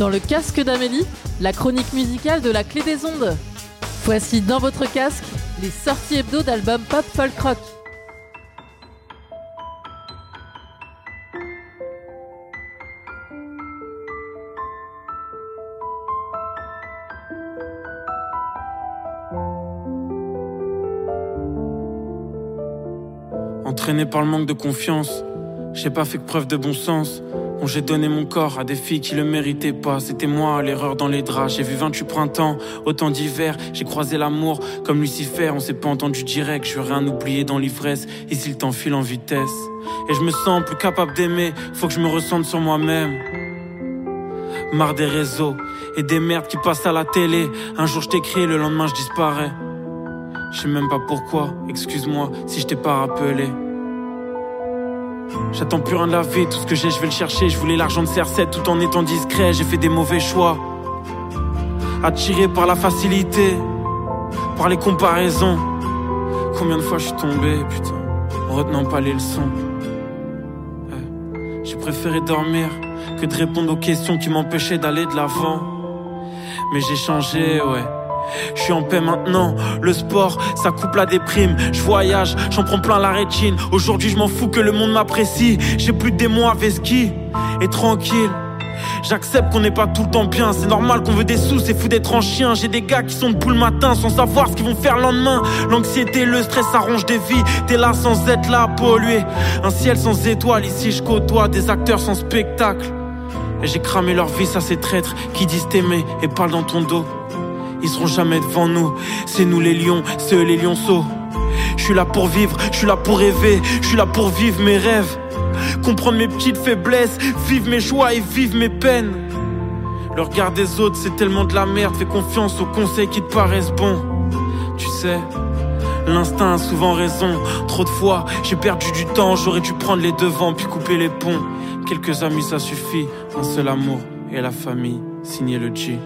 Dans le casque d'Amélie, la chronique musicale de la clé des ondes. Voici dans votre casque les sorties hebdo d'albums pop folk rock. Entraîné par le manque de confiance, j'ai pas fait que preuve de bon sens. J'ai donné mon corps à des filles qui le méritaient pas. C'était moi l'erreur dans les draps. J'ai vu 28 printemps, autant d'hiver. J'ai croisé l'amour comme Lucifer. On s'est pas entendu direct. Je rien oublier dans l'ivresse. Ici le temps file en vitesse. Et je me sens plus capable d'aimer. Faut que je me ressente sur moi-même. Marre des réseaux et des merdes qui passent à la télé. Un jour je t'écris, le lendemain je disparais. Je sais même pas pourquoi. Excuse-moi si je t'ai pas rappelé. J'attends plus rien de la vie, tout ce que j'ai, je vais le chercher. Je voulais l'argent de CR7 tout en étant discret. J'ai fait des mauvais choix. Attiré par la facilité, par les comparaisons. Combien de fois je suis tombé, putain, en retenant pas les leçons. J'ai préféré dormir que de répondre aux questions qui m'empêchaient d'aller de l'avant. Mais j'ai changé, ouais. Je suis en paix maintenant, le sport, ça coupe la déprime. Je voyage, j'en prends plein la rétine. Aujourd'hui, je m'en fous que le monde m'apprécie. J'ai plus de démons à Veski et tranquille. J'accepte qu'on n'est pas tout le temps bien, c'est normal qu'on veut des sous, c'est fou d'être en chien. J'ai des gars qui sont debout le matin sans savoir ce qu'ils vont faire le lendemain. L'anxiété, le stress arrange des vies. T'es là sans être là, pollué. Un ciel sans étoiles, ici je côtoie des acteurs sans spectacle. Et j'ai cramé leur vie, ça c'est traître qui disent t'aimer et parlent dans ton dos. Ils seront jamais devant nous. C'est nous les lions, c'est eux les lionceaux. Je suis là pour vivre, je suis là pour rêver, je suis là pour vivre mes rêves. Comprendre mes petites faiblesses, vivre mes joies et vivre mes peines. Le regard des autres, c'est tellement de la merde. Fais confiance aux conseils qui te paraissent bons. Tu sais, l'instinct a souvent raison. Trop de fois, j'ai perdu du temps. J'aurais dû prendre les devants puis couper les ponts. Quelques amis, ça suffit. Un seul amour et la famille. Signé le G.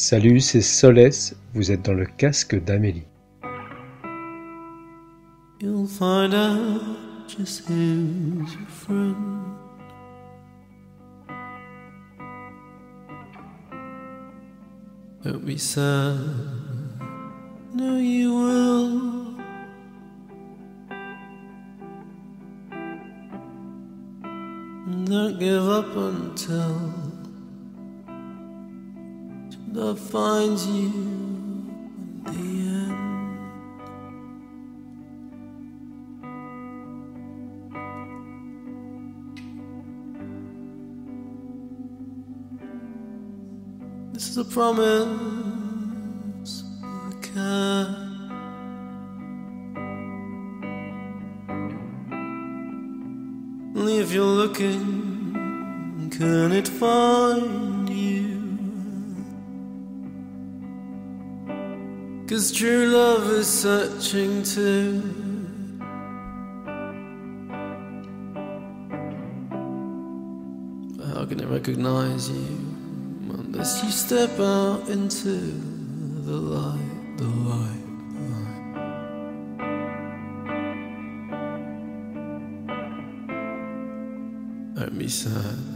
Salut, c'est Solès, vous êtes dans le casque d'Amélie. You'll find out just who's your friend. Don't be sad, no, you will. Don't give up until love finds you in the end. This is a promise True love is searching too. How can it recognize you unless you step out into the light, the light? Don't be sad.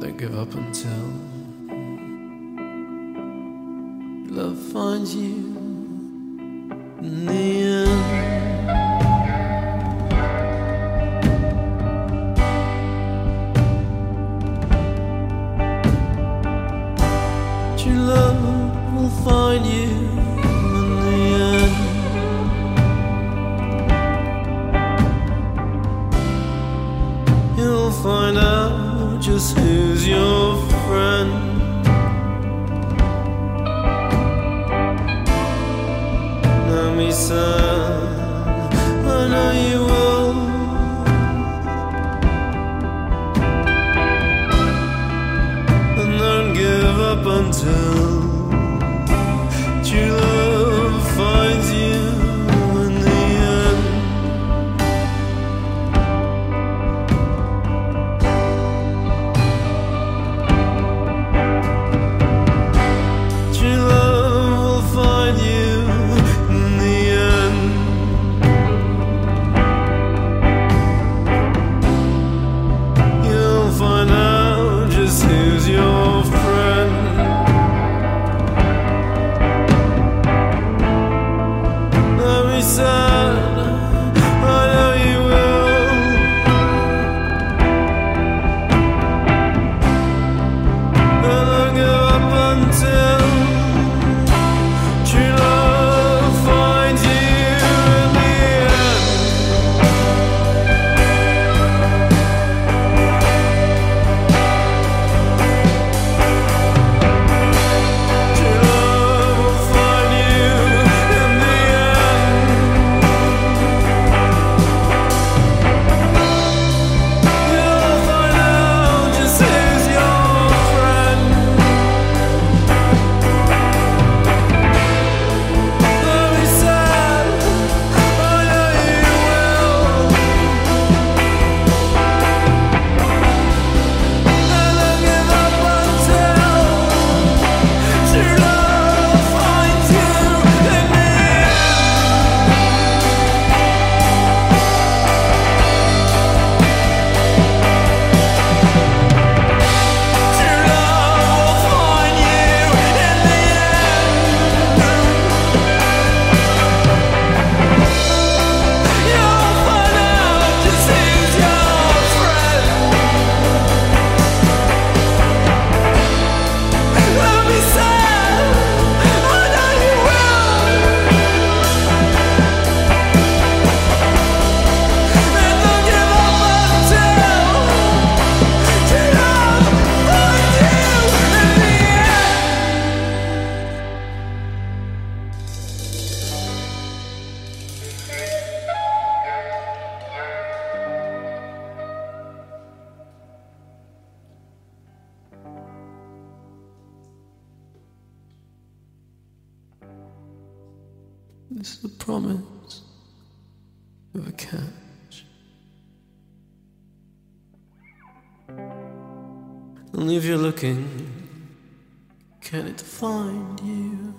Don't give up until love finds you end. catch. And if you're looking, can it find you?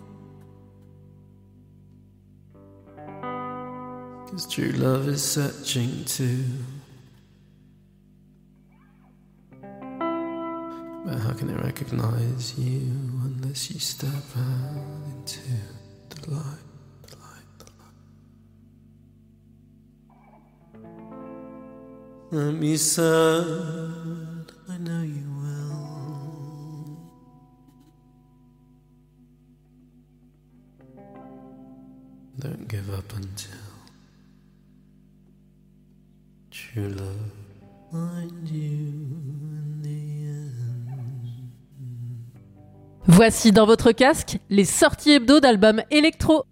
Cause true love is searching too. But how can it recognize you unless you step out? Let me sad, I know you will. Don't give up until true love find you. Voici dans votre casque les sorties hebdo d'albums électro.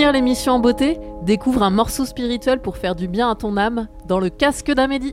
Finir l'émission en beauté, découvre un morceau spirituel pour faire du bien à ton âme dans le casque d'Amélie.